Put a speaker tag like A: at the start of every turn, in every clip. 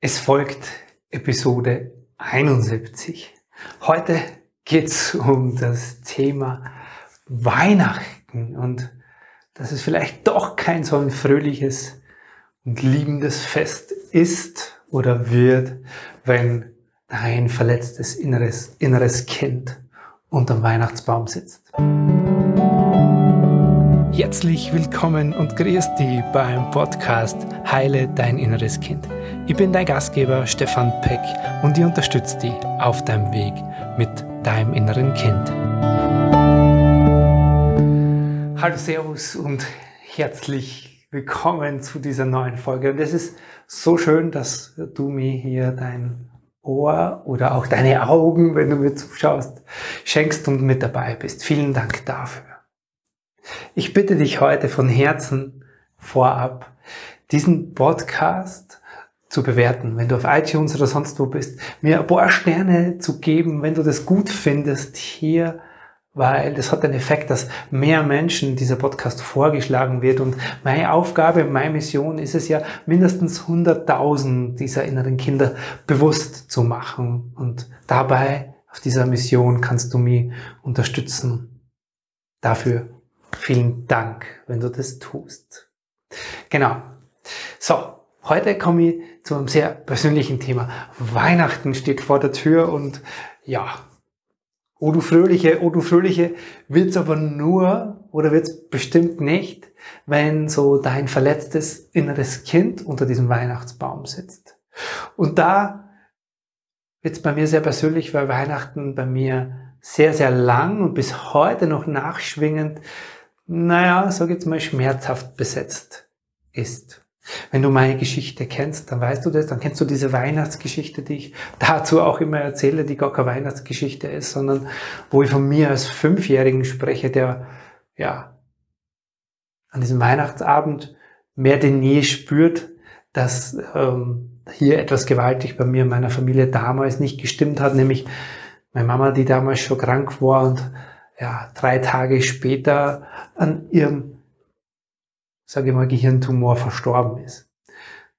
A: Es folgt Episode 71. Heute geht's um das Thema Weihnachten und dass es vielleicht doch kein so ein fröhliches und liebendes Fest ist oder wird, wenn dein verletztes inneres, inneres Kind unterm Weihnachtsbaum sitzt. Herzlich willkommen und grüß dich beim Podcast Heile dein inneres Kind. Ich bin dein Gastgeber Stefan Peck und ich unterstütze dich auf deinem Weg mit deinem inneren Kind. Hallo Servus und herzlich willkommen zu dieser neuen Folge. Und es ist so schön, dass du mir hier dein Ohr oder auch deine Augen, wenn du mir zuschaust, schenkst und mit dabei bist. Vielen Dank dafür. Ich bitte dich heute von Herzen vorab, diesen Podcast zu bewerten, wenn du auf iTunes oder sonst wo bist, mir ein paar Sterne zu geben, wenn du das gut findest hier, weil das hat den Effekt, dass mehr Menschen dieser Podcast vorgeschlagen wird. Und meine Aufgabe, meine Mission ist es ja, mindestens 100.000 dieser inneren Kinder bewusst zu machen. Und dabei auf dieser Mission kannst du mich unterstützen. Dafür Vielen Dank, wenn du das tust. Genau. So, heute komme ich zu einem sehr persönlichen Thema. Weihnachten steht vor der Tür und ja, oh du Fröhliche, oh du Fröhliche, wird's aber nur oder wird's bestimmt nicht, wenn so dein verletztes inneres Kind unter diesem Weihnachtsbaum sitzt. Und da wird's bei mir sehr persönlich, weil Weihnachten bei mir sehr, sehr lang und bis heute noch nachschwingend naja, sag jetzt mal, schmerzhaft besetzt ist. Wenn du meine Geschichte kennst, dann weißt du das, dann kennst du diese Weihnachtsgeschichte, die ich dazu auch immer erzähle, die gar keine Weihnachtsgeschichte ist, sondern wo ich von mir als Fünfjährigen spreche, der, ja, an diesem Weihnachtsabend mehr denn je spürt, dass ähm, hier etwas gewaltig bei mir in meiner Familie damals nicht gestimmt hat, nämlich meine Mama, die damals schon krank war und ja, drei Tage später an ihrem, sage ich mal, Gehirntumor verstorben ist.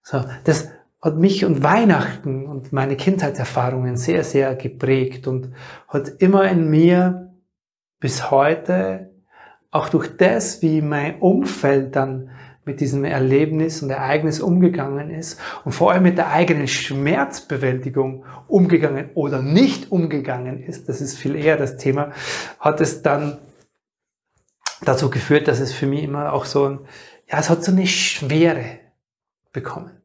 A: So, das hat mich und Weihnachten und meine Kindheitserfahrungen sehr, sehr geprägt und hat immer in mir bis heute, auch durch das, wie mein Umfeld dann mit diesem Erlebnis und Ereignis umgegangen ist und vor allem mit der eigenen Schmerzbewältigung umgegangen oder nicht umgegangen ist, das ist viel eher das Thema, hat es dann dazu geführt, dass es für mich immer auch so ein, ja, es hat so eine Schwere bekommen.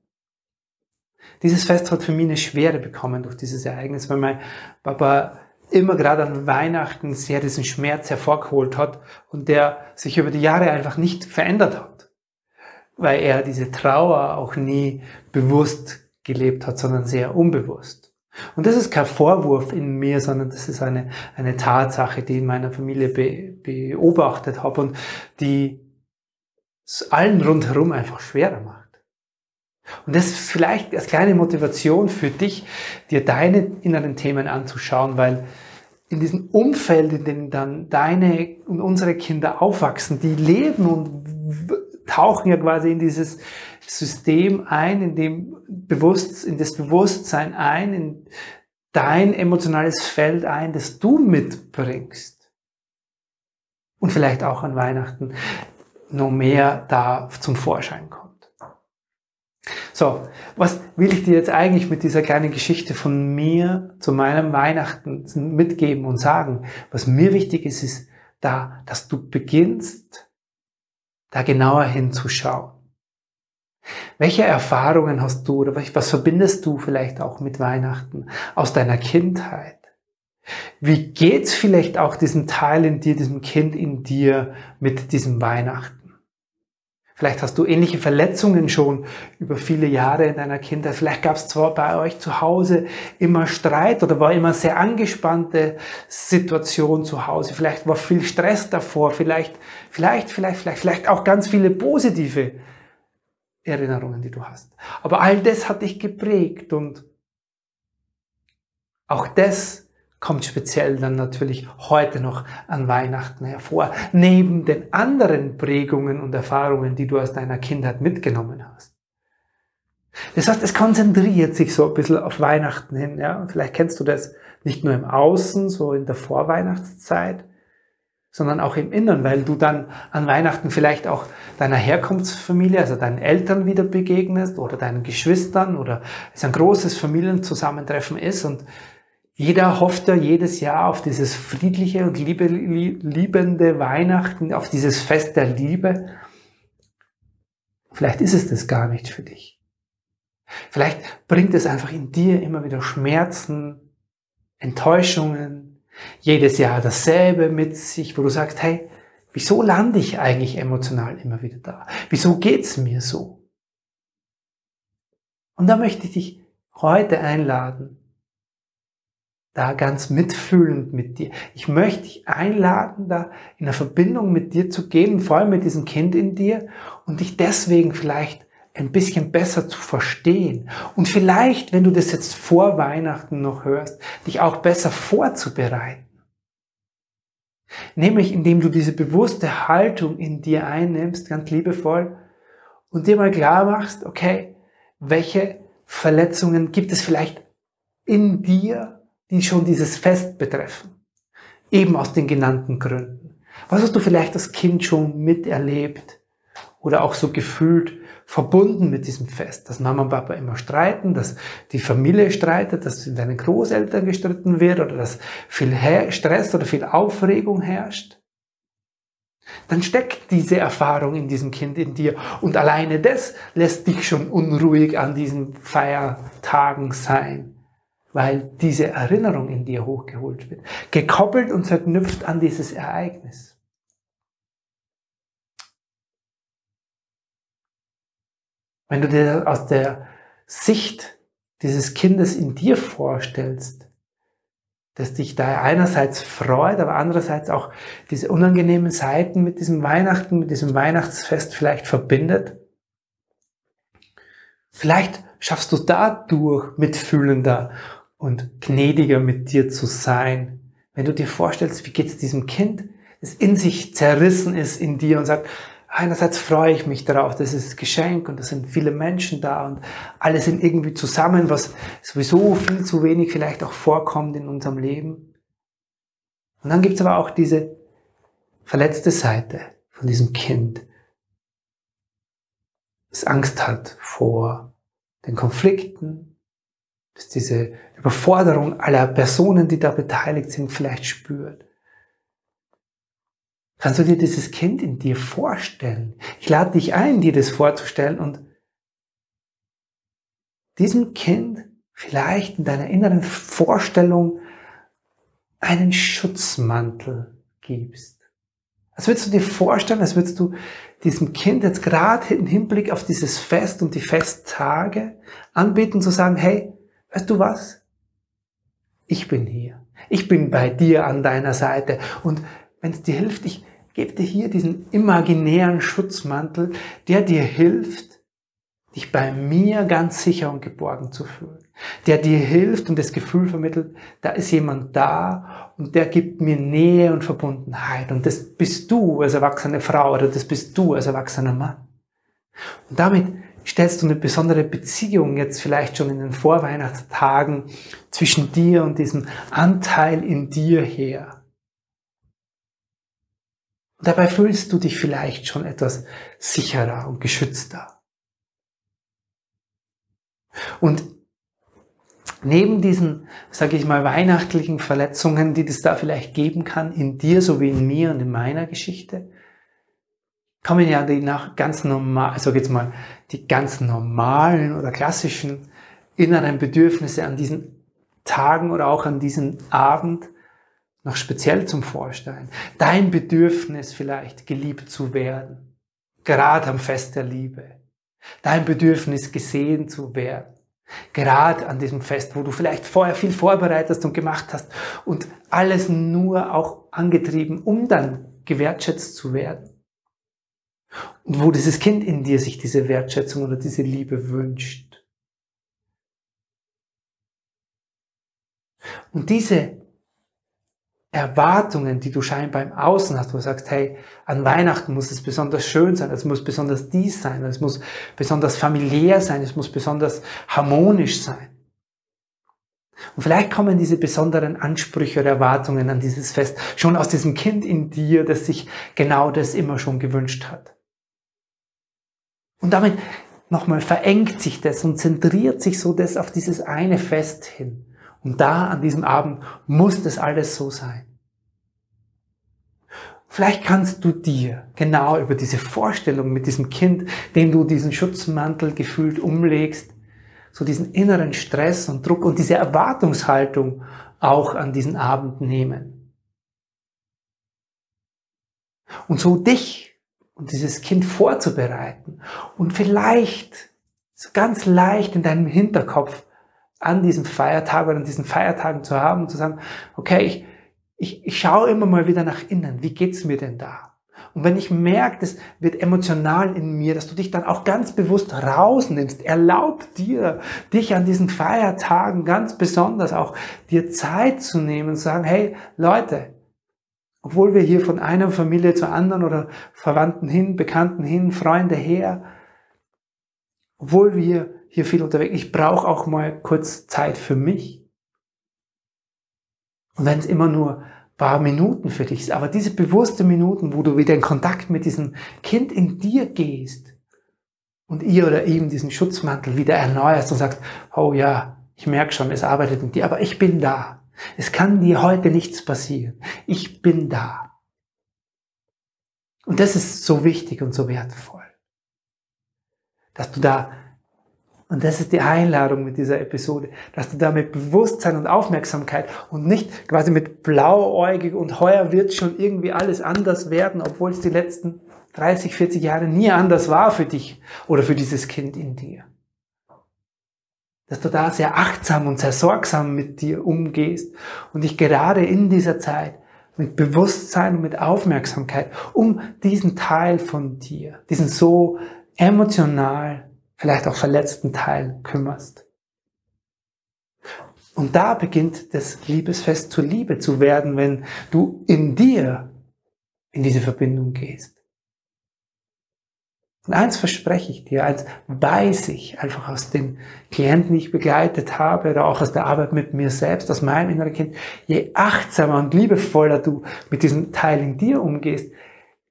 A: Dieses Fest hat für mich eine Schwere bekommen durch dieses Ereignis, weil mein Papa immer gerade an Weihnachten sehr diesen Schmerz hervorgeholt hat und der sich über die Jahre einfach nicht verändert hat weil er diese Trauer auch nie bewusst gelebt hat, sondern sehr unbewusst. Und das ist kein Vorwurf in mir, sondern das ist eine, eine Tatsache, die ich in meiner Familie be, beobachtet habe und die es allen rundherum einfach schwerer macht. Und das ist vielleicht als kleine Motivation für dich, dir deine inneren Themen anzuschauen, weil in diesem Umfeld, in dem dann deine und unsere Kinder aufwachsen, die leben und tauchen ja quasi in dieses System ein, in dem Bewusst, in das Bewusstsein ein, in dein emotionales Feld ein, das du mitbringst. Und vielleicht auch an Weihnachten noch mehr da zum Vorschein kommt. So, was will ich dir jetzt eigentlich mit dieser kleinen Geschichte von mir zu meinem Weihnachten mitgeben und sagen? Was mir wichtig ist, ist da, dass du beginnst, da genauer hinzuschauen. Welche Erfahrungen hast du oder was verbindest du vielleicht auch mit Weihnachten aus deiner Kindheit? Wie geht's vielleicht auch diesem Teil in dir, diesem Kind in dir mit diesem Weihnachten? Vielleicht hast du ähnliche Verletzungen schon über viele Jahre in deiner Kindheit. Vielleicht gab es zwar bei euch zu Hause immer Streit oder war immer sehr angespannte Situation zu Hause. Vielleicht war viel Stress davor. Vielleicht, vielleicht, vielleicht, vielleicht, vielleicht auch ganz viele positive Erinnerungen, die du hast. Aber all das hat dich geprägt und auch das kommt speziell dann natürlich heute noch an Weihnachten hervor, neben den anderen Prägungen und Erfahrungen, die du aus deiner Kindheit mitgenommen hast. Das heißt, es konzentriert sich so ein bisschen auf Weihnachten hin. Ja? vielleicht kennst du das nicht nur im Außen, so in der Vorweihnachtszeit, sondern auch im Innern, weil du dann an Weihnachten vielleicht auch deiner Herkunftsfamilie, also deinen Eltern wieder begegnest oder deinen Geschwistern oder es ein großes Familienzusammentreffen ist und jeder hofft ja jedes Jahr auf dieses friedliche und liebe, liebende Weihnachten, auf dieses Fest der Liebe. Vielleicht ist es das gar nicht für dich. Vielleicht bringt es einfach in dir immer wieder Schmerzen, Enttäuschungen, jedes Jahr dasselbe mit sich, wo du sagst, hey, wieso lande ich eigentlich emotional immer wieder da? Wieso geht's mir so? Und da möchte ich dich heute einladen, da ganz mitfühlend mit dir. Ich möchte dich einladen, da in einer Verbindung mit dir zu gehen, vor allem mit diesem Kind in dir und dich deswegen vielleicht ein bisschen besser zu verstehen und vielleicht, wenn du das jetzt vor Weihnachten noch hörst, dich auch besser vorzubereiten. Nämlich indem du diese bewusste Haltung in dir einnimmst, ganz liebevoll, und dir mal klar machst, okay, welche Verletzungen gibt es vielleicht in dir, die schon dieses Fest betreffen. Eben aus den genannten Gründen. Was hast du vielleicht als Kind schon miterlebt oder auch so gefühlt verbunden mit diesem Fest? Dass Mama und Papa immer streiten, dass die Familie streitet, dass in deinen Großeltern gestritten wird oder dass viel Stress oder viel Aufregung herrscht? Dann steckt diese Erfahrung in diesem Kind in dir und alleine das lässt dich schon unruhig an diesen Feiertagen sein weil diese Erinnerung in dir hochgeholt wird, gekoppelt und verknüpft an dieses Ereignis. Wenn du dir aus der Sicht dieses Kindes in dir vorstellst, dass dich da einerseits freut, aber andererseits auch diese unangenehmen Seiten mit diesem Weihnachten, mit diesem Weihnachtsfest vielleicht verbindet, vielleicht schaffst du dadurch mitfühlender und gnädiger mit dir zu sein. Wenn du dir vorstellst, wie geht es diesem Kind, das in sich zerrissen ist in dir und sagt, einerseits freue ich mich darauf, das ist das Geschenk und da sind viele Menschen da und alle sind irgendwie zusammen, was sowieso viel zu wenig vielleicht auch vorkommt in unserem Leben. Und dann gibt es aber auch diese verletzte Seite von diesem Kind, das Angst hat vor den Konflikten, dass diese Überforderung aller Personen, die da beteiligt sind, vielleicht spürt. Kannst du dir dieses Kind in dir vorstellen? Ich lade dich ein, dir das vorzustellen und diesem Kind vielleicht in deiner inneren Vorstellung einen Schutzmantel gibst. Als würdest du dir vorstellen, als würdest du diesem Kind jetzt gerade im Hinblick auf dieses Fest und die Festtage anbieten, zu sagen, hey, weißt du was? Ich bin hier. Ich bin bei dir an deiner Seite. Und wenn es dir hilft, ich gebe dir hier diesen imaginären Schutzmantel, der dir hilft, dich bei mir ganz sicher und geborgen zu fühlen. Der dir hilft und das Gefühl vermittelt, da ist jemand da und der gibt mir Nähe und Verbundenheit. Und das bist du als erwachsene Frau oder das bist du als erwachsener Mann. Und damit stellst du eine besondere Beziehung jetzt vielleicht schon in den Vorweihnachtstagen zwischen dir und diesem Anteil in dir her. Und dabei fühlst du dich vielleicht schon etwas sicherer und geschützter. Und neben diesen, sage ich mal, weihnachtlichen Verletzungen, die das da vielleicht geben kann, in dir sowie in mir und in meiner Geschichte, kommen ja die nach ganz normal, also jetzt mal, die ganz normalen oder klassischen inneren Bedürfnisse an diesen Tagen oder auch an diesem Abend noch speziell zum Vorstellen. Dein Bedürfnis vielleicht geliebt zu werden, gerade am Fest der Liebe. Dein Bedürfnis gesehen zu werden, gerade an diesem Fest, wo du vielleicht vorher viel vorbereitet und gemacht hast und alles nur auch angetrieben, um dann gewertschätzt zu werden. Und wo dieses Kind in dir sich diese Wertschätzung oder diese Liebe wünscht. Und diese Erwartungen, die du scheinbar im Außen hast, wo du sagst, hey, an Weihnachten muss es besonders schön sein, es muss besonders dies sein, es muss besonders familiär sein, es muss besonders harmonisch sein. Und vielleicht kommen diese besonderen Ansprüche oder Erwartungen an dieses Fest schon aus diesem Kind in dir, das sich genau das immer schon gewünscht hat. Und damit nochmal verengt sich das und zentriert sich so das auf dieses eine Fest hin. Und da an diesem Abend muss das alles so sein. Vielleicht kannst du dir genau über diese Vorstellung mit diesem Kind, dem du diesen Schutzmantel gefühlt umlegst, so diesen inneren Stress und Druck und diese Erwartungshaltung auch an diesen Abend nehmen. Und so dich und dieses Kind vorzubereiten und vielleicht so ganz leicht in deinem Hinterkopf an diesem Feiertag oder an diesen Feiertagen zu haben und zu sagen, okay, ich, ich, ich schaue immer mal wieder nach innen, wie geht's mir denn da? Und wenn ich merke, das wird emotional in mir, dass du dich dann auch ganz bewusst rausnimmst, erlaub dir, dich an diesen Feiertagen ganz besonders auch dir Zeit zu nehmen und sagen, hey Leute, obwohl wir hier von einer Familie zur anderen oder Verwandten hin, Bekannten hin, Freunde her, obwohl wir hier viel unterwegs, ich brauche auch mal kurz Zeit für mich. Und wenn es immer nur paar Minuten für dich, aber diese bewussten Minuten, wo du wieder in Kontakt mit diesem Kind in dir gehst und ihr oder ihm diesen Schutzmantel wieder erneuerst und sagst, oh ja, ich merke schon, es arbeitet in dir, aber ich bin da. Es kann dir heute nichts passieren. Ich bin da. Und das ist so wichtig und so wertvoll, dass du da und das ist die Einladung mit dieser Episode, dass du da mit Bewusstsein und Aufmerksamkeit und nicht quasi mit blauäugig und heuer wird schon irgendwie alles anders werden, obwohl es die letzten 30, 40 Jahre nie anders war für dich oder für dieses Kind in dir. Dass du da sehr achtsam und sehr sorgsam mit dir umgehst und dich gerade in dieser Zeit mit Bewusstsein und mit Aufmerksamkeit um diesen Teil von dir, diesen so emotional vielleicht auch verletzten Teil kümmerst. Und da beginnt das Liebesfest zur Liebe zu werden, wenn du in dir in diese Verbindung gehst. Und eins verspreche ich dir, eins weiß ich einfach aus den Klienten, die ich begleitet habe oder auch aus der Arbeit mit mir selbst, aus meinem inneren Kind, je achtsamer und liebevoller du mit diesem Teil in dir umgehst,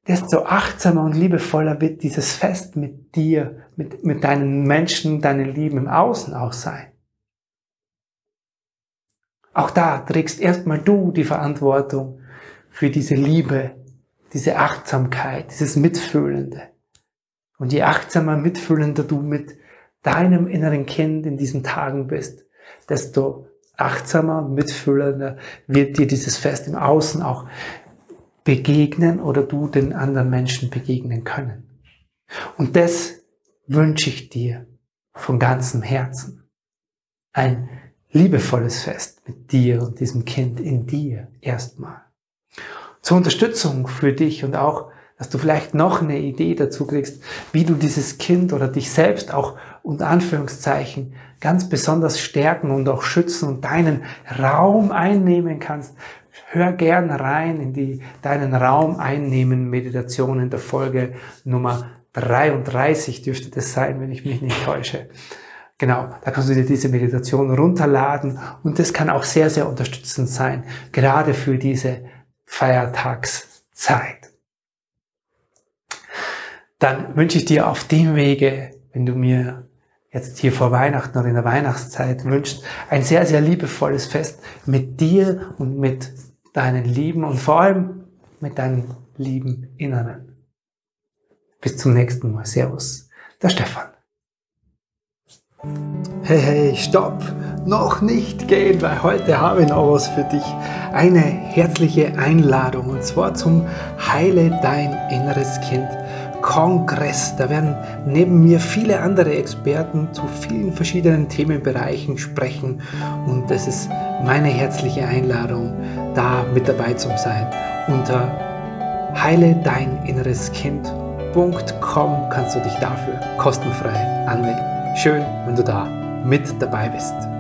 A: desto achtsamer und liebevoller wird dieses Fest mit dir, mit, mit deinen Menschen, deinen Lieben im Außen auch sein. Auch da trägst erstmal du die Verantwortung für diese Liebe, diese Achtsamkeit, dieses Mitfühlende. Und je achtsamer, mitfühlender du mit deinem inneren Kind in diesen Tagen bist, desto achtsamer und mitfühlender wird dir dieses Fest im Außen auch begegnen oder du den anderen Menschen begegnen können. Und das wünsche ich dir von ganzem Herzen. Ein liebevolles Fest mit dir und diesem Kind in dir erstmal. Zur Unterstützung für dich und auch, dass du vielleicht noch eine Idee dazu kriegst, wie du dieses Kind oder dich selbst auch unter Anführungszeichen ganz besonders stärken und auch schützen und deinen Raum einnehmen kannst hör gern rein in die deinen Raum einnehmen Meditation in der Folge Nummer 33 dürfte das sein, wenn ich mich nicht täusche. Genau, da kannst du dir diese Meditation runterladen und das kann auch sehr, sehr unterstützend sein, gerade für diese Feiertagszeit. Dann wünsche ich dir auf dem Wege, wenn du mir jetzt hier vor Weihnachten oder in der Weihnachtszeit wünschst, ein sehr, sehr liebevolles Fest mit dir und mit deinen Lieben und vor allem mit deinem lieben Inneren. Bis zum nächsten Mal. Servus, der Stefan. Hey, hey, stopp! Noch nicht gehen, weil heute habe ich noch was für dich. Eine herzliche Einladung und zwar zum Heile dein inneres Kind Kongress. Da werden neben mir viele andere Experten zu vielen verschiedenen Themenbereichen sprechen und das ist meine herzliche Einladung, da mit dabei zu sein. Unter heile dein inneres Kind.com kannst du dich dafür kostenfrei anmelden. Schön, wenn du da mit dabei bist.